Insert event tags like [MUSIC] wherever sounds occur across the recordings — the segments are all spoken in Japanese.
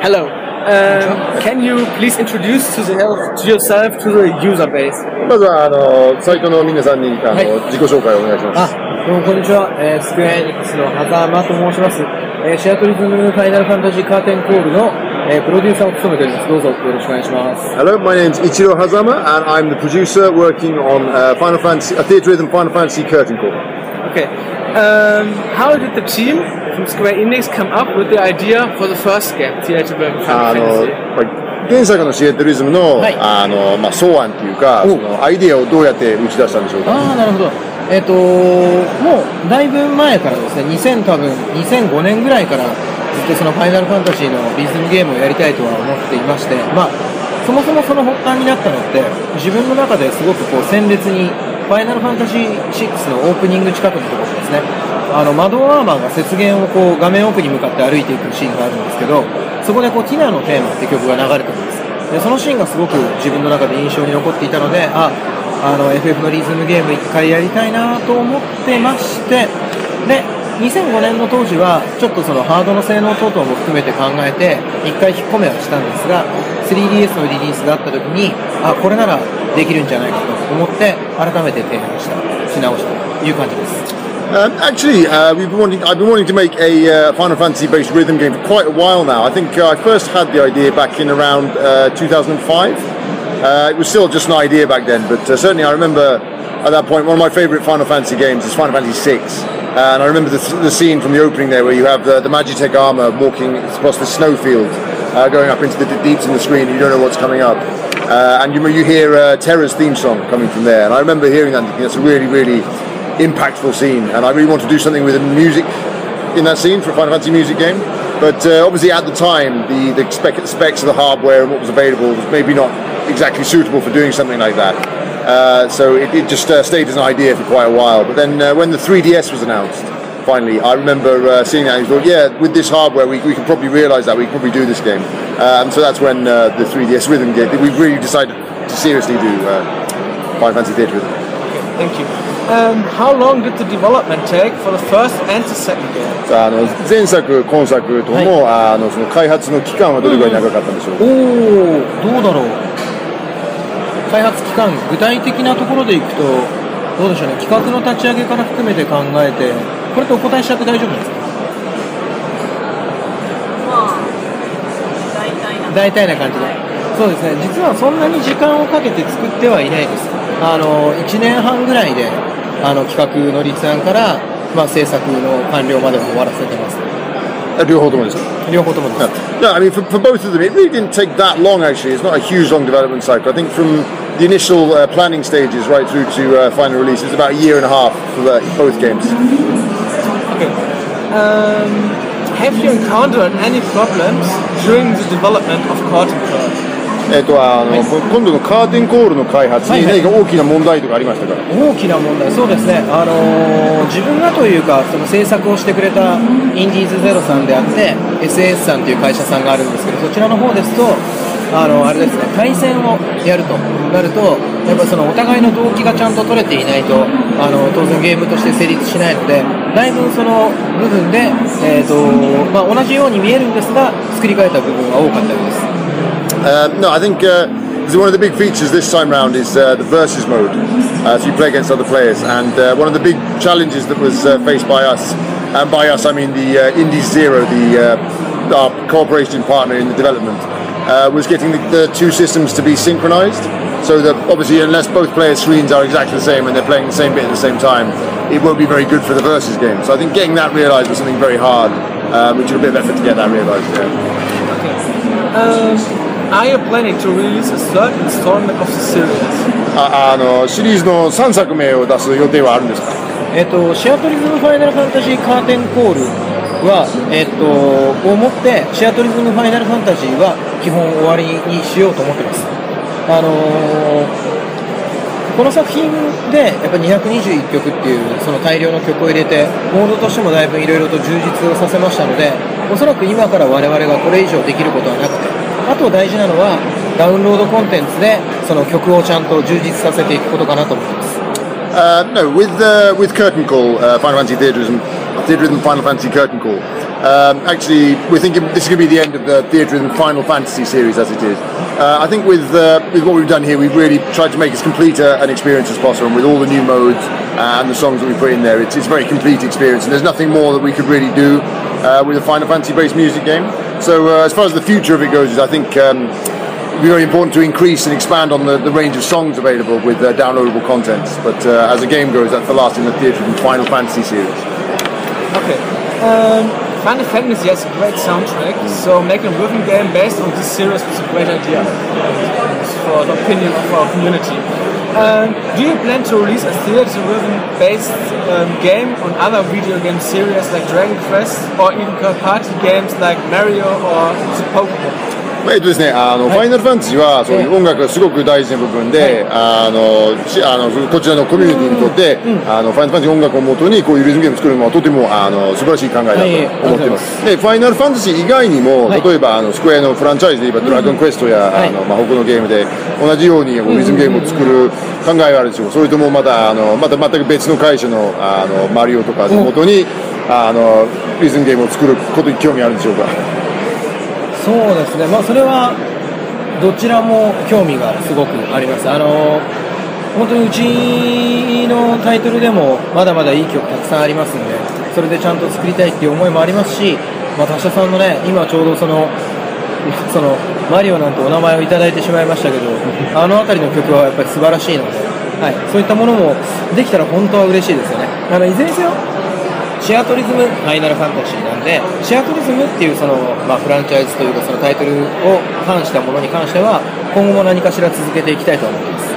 Hello. Um, can you please introduce to, the, to yourself to the user base? まずは、あの、サイトの皆さんに、あの、はい自己紹介をお願いします。あ、どうもこんにちは。えー、スクエアエニックスの狭間と申します。えー、シアトリズムファイナルファンタジーカーテンコールの、えー、プロデューサーを務めております。どうぞよろしくお願いします。 Hello, my name's Ichiro Hazama, and I'm the producer working on uh, Final Fantasy, a theatre rhythm Final Fantasy curtain call. Okay. Um, how did the team from Square Enix come up with the idea for the first game, Rhythm あの、原作のシエットリズムの、はいあの、まあ、草案っていうか、おそのアイディアをどうやって打ち出したんでしょうか。ああ、なるほど。えっ、と、もうだいぶ前からですね、2000多分、2005年ぐらいからずっとそのファイナルファンタジーのリズムゲームをやりたいとは思っていまして、まあ、そもそもその発端になったのって、自分の中ですごくこう鮮烈に、ファイナルファンタジー6のオープニング近くのところですね、あの、マドアーマーが雪原をこう画面奥に向かって歩いていくシーンがあるんですけど、そこでこうティナのテーマって曲が流れてるんです。でそのシーンがすごく自分の中で印象に残っていたので、あ、あの FF のリズムゲーム一回やりたいなと思ってまして、で、2005年の当時は、ちょっとそのハードの性能等々も含めて考えて、一回引っ込めはしたんですが、3DS のリリースがあった時に、あ、これならできるんじゃないかと思って、改めて提案した、し直したという感じです。 Um, actually, uh, we've been wanting, I've been wanting to make a uh, Final Fantasy-based rhythm game for quite a while now. I think uh, I first had the idea back in around uh, 2005. Uh, it was still just an idea back then, but uh, certainly I remember at that point one of my favourite Final Fantasy games is Final Fantasy VI. Uh, and I remember the, the scene from the opening there where you have the, the Magitech armor walking across the snowfield, uh, going up into the d- deeps in the screen, and you don't know what's coming up. Uh, and you, you hear uh, Terra's theme song coming from there. And I remember hearing that that's a really, really impactful scene. And I really want to do something with the music in that scene for a Final Fantasy music game. But uh, obviously at the time, the, the spec, specs of the hardware and what was available was maybe not exactly suitable for doing something like that. Uh, so it, it just uh, stayed as an idea for quite a while. But then uh, when the 3DS was announced, finally, I remember uh, seeing that and thought, yeah, with this hardware, we, we can probably realise that, we can probably do this game. Um, so that's when uh, the 3DS Rhythm game, we really decided to seriously do uh, Final Fantasy Theatre Rhythm. Thank you. Um, how long did the development take for the first and the second game? さああの前作、今作とも、あのその開発の期間はどれぐらい長かったんでしょうか、おおどうだろう開発期間具体的なところでいくとどうでしょうね企画の立ち上げから含めて考えて これってお答えしちゃって大丈夫ですかまあ、大体な。大体な感じでそうですね実はそんなに時間をかけて作ってはいないですあの1年半ぐらいであの企画の立案から、まあ、制作の完了までを終わらせてますあ両方ともですか両方ともです No, I mean, for, for both of them, it really didn't take that long, actually. It's not a huge, long development cycle. I think from the initial uh, planning stages right through to uh, final release, it's about a year and a half for the, both games. Okay. Um, have you encountered any problems during the development of Curtain Call? えっと、あの、こ今度のカーテンコールの開発に何か大きな問題とかありましたか、大きな問題、そうですね、あのー自分がというか、その制作をしてくれたインディーズゼロさんであって、SAS さんという会社さんがあるんですけど、そちらの方ですと、あのあれですね、対戦をやるとなると、やっぱそのお互いの動機がちゃんと取れていないと、あの当然ゲームとして成立しないので、だいぶその部分で、えーとまあ、同じように見えるんですが、作り変えた部分が多かったようです。Um, no, I think uh, one of the big features this time round is uh, the versus mode. Uh, so you play against other players, and uh, one of the big challenges that was uh, faced by us, and by us I mean the uh, Indies Zero, the uh, our cooperation partner in the development, uh, was getting the, the two systems to be synchronized. So that obviously, unless both players' screens are exactly the same and they're playing the same bit at the same time, it won't be very good for the versus game. So I think getting that realized was something very hard, uh, which took a bit of effort to get that realized. Yeah. Um, are you planning to release a third installment of the series? ああのシリーズの3作目を出す予定はあるんですかえっと、シアトリズムファイナルファンタジーカーテンコールは、えっと、をもって、シアトリズムファイナルファンタジーは基本終わりにしようと思ってます。 あのーこの作品でやっぱ221曲っていうその大量の曲を入れてモードとしてもだいぶいろいろと充実をさせましたのでおそらく今から我々がこれ以上できることはなくてあと大事なのはダウンロードコンテンツでその曲をちゃんと充実させていくことかなと思ってます。Uh, no, with uh, with Curtain Call, uh, Final Fantasy Theatre Rhythm, Theatre Rhythm Final Fantasy Curtain Call, Um, actually, we're thinking this is going to be the end of the Theatre and Final Fantasy series as it is. Uh, I think with uh, with what we've done here, we've really tried to make as complete a, an experience as possible. And with all the new modes and the songs that we put in there, it's, it's a very complete experience. And there's nothing more that we could really do uh, with a Final Fantasy-based music game. So uh, as far as the future of it goes, I think. Um, be very important to increase and expand on the, the range of songs available with uh, downloadable content. But uh, as the game goes, that's the last in the Theatre and Final Fantasy series. Okay. Um, Final Fantasy has a great soundtrack, so making a rhythm game based on this series was a great idea for the opinion of our community. Um, do you plan to release a theater rhythm based um, game on other video game series like Dragon Quest or even party games like Mario or Pokemon? まあえっとですね、あの、ファイナルファンタジーは、そういう音楽がすごく大事な部分で、あの、しあの、こちらのコミュニティにとって、あの、ファイナルファンタジー音楽をもとに、こういうリズムゲームを作るのはとても、あの、素晴らしい考えだとはい。思っています。で、ファイナルファンタジー以外にも、はい。例えば、あの、スクエアのフランチャイズで言えば、ドラゴンクエストや、はい。あの、まあ、他のゲームで、同じように、リズムゲームを作る考えがあるでしょう。それとも、また、あの、また全く別の会社の、あの、マリオとかをもとに、あの、リズムゲームを作ることに興味あるんでしょうか？そうですね、まあ、それはどちらも興味がすごくあります。あの本当にうちのタイトルでもまだまだいい曲たくさんありますんで、それでちゃんと作りたいっていう思いもありますし、まあ、達者さんのね、今ちょうどその、[LAUGHS] そのマリオなんてお名前をいただいてしまいましたけど、[LAUGHS] あの辺りの曲はやっぱり素晴らしいので、はい、そういったものもできたら本当は嬉しいですよね。あのいずれにせよシアトリズムファイナルファンタジーなんで、シアトリズムっていうその、まあ、フランチャイズというかそのタイトルを関したものに関しては、今後も何かしら続けていきたいと思っています。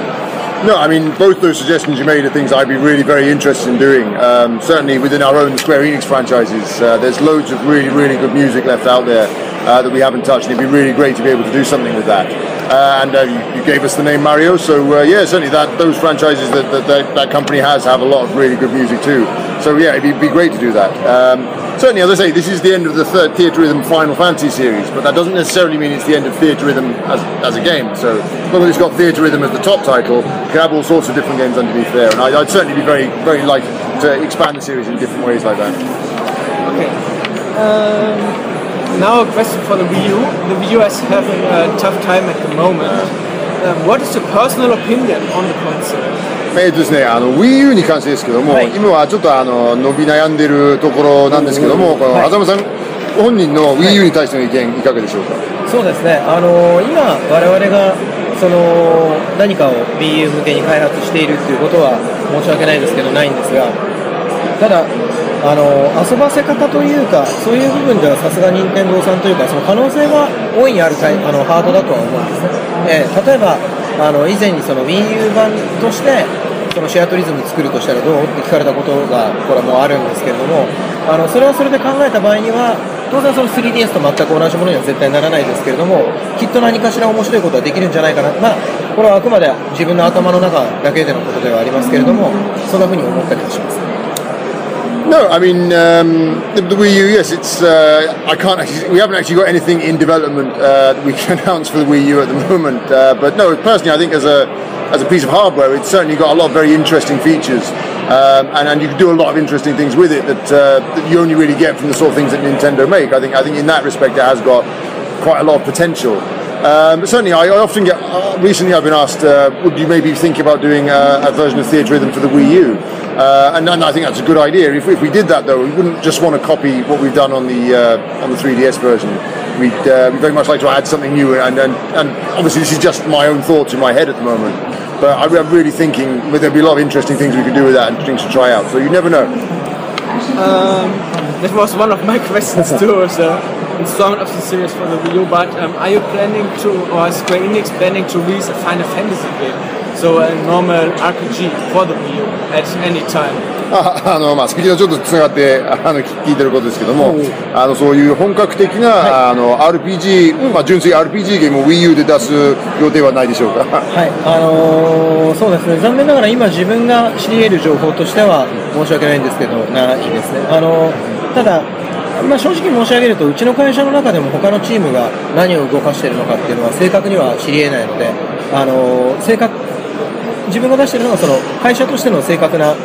No, I mean, both those suggestions you made are things I'd be really very interested in doing. Um, certainly within our own Square Enix franchises, uh, there's loads of really, really good music left out there uh, that we haven't touched, and it'd be really great to be able to do something with that. Uh, and uh, you, you gave us the name Mario, so uh, yeah, certainly that those franchises that, that, that that company has have a lot of really good music too. So yeah, it'd be, great to do that. Um, certainly, as I say, this is the end of the third Theatre Rhythm Final Fantasy series, but that doesn't necessarily mean it's the end of Theatre Rhythm as, as a game. So long as it's got Theatre Rhythm as the top title, you can have all sorts of different games underneath there, and I, I'd certainly be very, very like to expand the series in different ways like that. Okay. Um, now a question for the Wii U. The Wii U is having a tough time at the moment. Um, what is your personal opinion on the console? えーとですね、あの Wii U に関してですけども、はい今はちょっとあの伸び悩んでるところなんですけども、このはい浅間さん本人の Wii U に対しての意見いかがでしょうか？そうですね、あの今、我々がその何かを BU 向けに開発しているっていうことは申し訳ないですけど、ないんですが、ただ、あの遊ばせ方というか、そういう部分ではさすが任天堂さんというか、その可能性が大いにあるタイあのハードだとは思うんですね。えー例えばあの以前にその WiiU 版としてそのシェアトリズム作るとしたらどう？って聞かれたことがこれはもうあるんですけれどもあのそれはそれで考えた場合には当然その 3DS と全く同じものには絶対ならないですけれどもきっと何かしら面白いことはできるんじゃないかな。まあこれはあくまで自分の頭の中だけでのことではありますけれどもそんなふうに思ったりはします。No, I mean um, the, Wii U. Yes, it's. Uh, I can't. Actually, we haven't actually got anything in development uh, that we [LAUGHS] can announce for the Wii U at the moment. Uh, but no, personally, I think as a as a piece of hardware, it's certainly got a lot of very interesting features, um, and, and you can do a lot of interesting things with it that, uh, that you only really get from the sort of things that Nintendo make. I think. I think in that respect, it has got quite a lot of potential. Um, but certainly, I, often get. Uh, recently, I've been asked, uh, would you maybe think about doing a, a version of Theatre Rhythm for the Wii U? Uh, and, and I think that's a good idea. If, if we did that, though, we wouldn't just want to copy what we've done on the uh, on the 3DS version. We'd, uh, very much like to add something new. And, and, and obviously, this is just my own thoughts in my head at the moment. But I, I'm really thinking well, there'd be a lot of interesting things we could do with that and things to try out. So you never know. Um, that was one of my [LAUGHS] questions too. The installment of the series for the Wii U. But um, are you planning to, or is Square Enix planning to release a Final Fantasy game? So a normal RPG for the Wii U at any time. ああのまあ、先ほどちょっとつながってあの聞いてることですけども、あのそういう本格的な、あの RPG、まあ、純粋 RPG ゲームを Wii U で出す予定はないでしょうか。はい、あのーそうですね、残念ながら今、自分が知り得る情報としては申し訳ないんですけど、ないですね。あのーただ、まあ、正直申し上げると、うちの会社の中でも他のチームが何を動かしているのかっていうのは正確には知り得ないので、あのー正確自分が出しているのはその会社としての正確な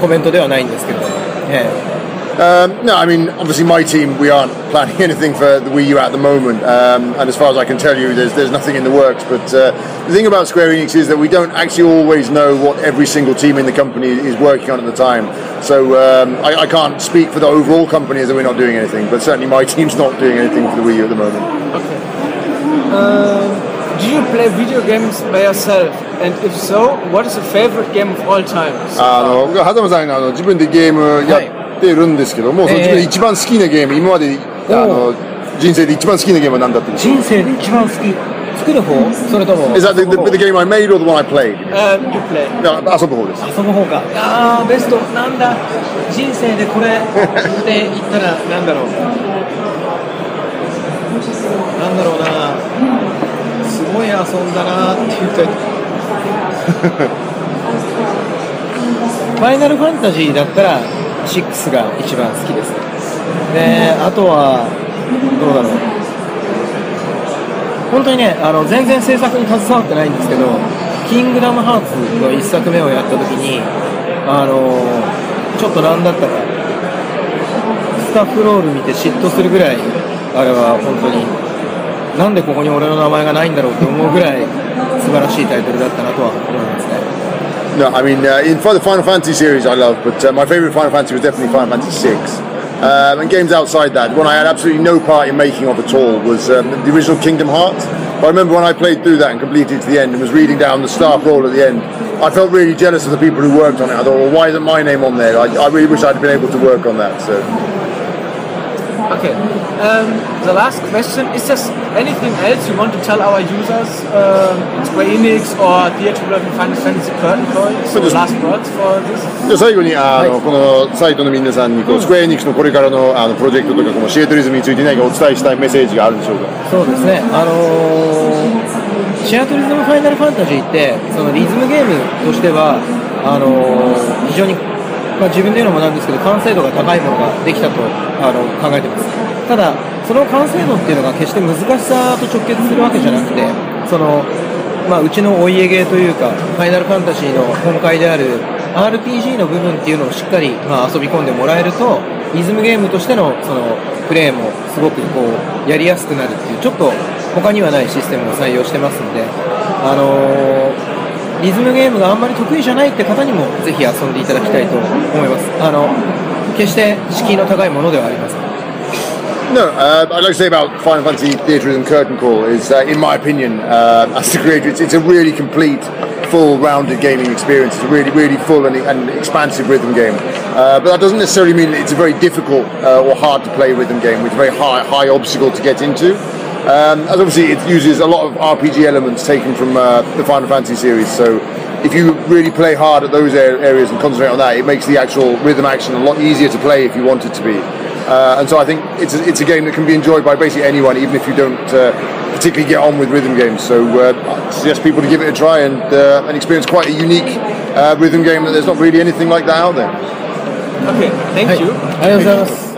コメントではないんですけれども、ええ。Um, no, I mean, obviously, my team, we aren't planning [LAUGHS] anything for the Wii U at the moment. Um, and as far as I can tell you, there's, there's nothing in the works. But uh, the thing about Square Enix is that we don't actually always know what every single team in the company is working on at the time. So um, I, I can't speak for the overall company as that we're not doing anything. But certainly, my team's [LAUGHS] not doing anything for the Wii U at the moment. Okay. Um, do you play video games by yourself? And if so, what is your favorite game of all time? あの僕は狭間さんがあの自分でゲームやっ てるんですけども、その自分で一番好きなゲーム、今まであの人生で一番好きなゲームは何だったんですか？人生で一番好き。作る方？それとも？Is that the, the, the game I made or the one I played? Uh, you play. 遊ぶ方です。遊ぶ方か。あーベストなんだ。人生でこれって言ったらなんだろう。なんだろうな。すごい遊んだなって言った [LAUGHS] ファイナルファンタジーだったら6が一番好きですね。であとはどうだろう。本当にねあの全然制作に携わってないんですけど「キングダムハーツ」の1作目をやった時にあのちょっとなんだったらスタッフロール見て嫉妬するぐらいあれは本当になんでここに俺の名前がないんだろうって思うぐらい素晴らしいタイトルだったなとは思います。No, I mean, uh, in for the Final Fantasy series, I love, but uh, my favourite Final Fantasy was definitely Final Fantasy VI. Um, and games outside that, one I had absolutely no part in making of at all was um, the original Kingdom Hearts. But I remember when I played through that and completed it to the end and was reading down the staff roll at the end, I felt really jealous of the people who worked on it. I thought, well, why isn't my name on there? I, I really wish I'd been able to work on that. So. Okay. Um, the last question is there anything else you want to tell our users, um, Square Enix or Theatre Development Final Fantasy Curtain Call? So last words for this? じゃあ最後にあの、このサイトの皆さんにこう、スクエアエニックスのこれからのあのプロジェクトとかこのシエトリズムについて何かお伝えしたいメッセージがあるんでしょうかそうですね、あのーシアトルズムファイナルファンタジーって、そのリズムゲームとしては、あのー非常に、まあ、自分で言うのもなんですけど、完成度が高いものができたとあの考えてます。ただ、その完成度っていうのが決して難しさと直結するわけじゃなくて、そのまあ、うちのお家芸というか、ファイナルファンタジーの本会である RPG の部分っていうのをしっかり、まあ、遊び込んでもらえると、リズムゲームとしてのそのプレーもすごくこうやりやすくなるっていう、ちょっと他にはないシステムを採用してますので、あのーリズムゲームがあんまり得意じゃないって方にもぜひ遊んでいただきたいと思います。あの決して敷居の高いものではありません。 No, uh, I'd like to say about Final Fantasy Theatre and Curtain Call is, uh, in my opinion, uh, as the creator, it's, it's a really complete, full-rounded gaming experience. It's a really, really full and, and expansive rhythm game. Uh, but that doesn't necessarily mean it's a very difficult uh, or hard to play rhythm game with a very high, high obstacle to get into. Um, as obviously it uses a lot of RPG elements taken from uh, the Final Fantasy series, so if you really play hard at those areas and concentrate on that, it makes the actual rhythm action a lot easier to play if you want it to be. Uh, and so I think it's a, it's a game that can be enjoyed by basically anyone, even if you don't uh, particularly get on with rhythm games. So uh, I suggest people to give it a try and, uh, and experience quite a unique uh, rhythm game that there's not really anything like that out there. Okay, thank はい you.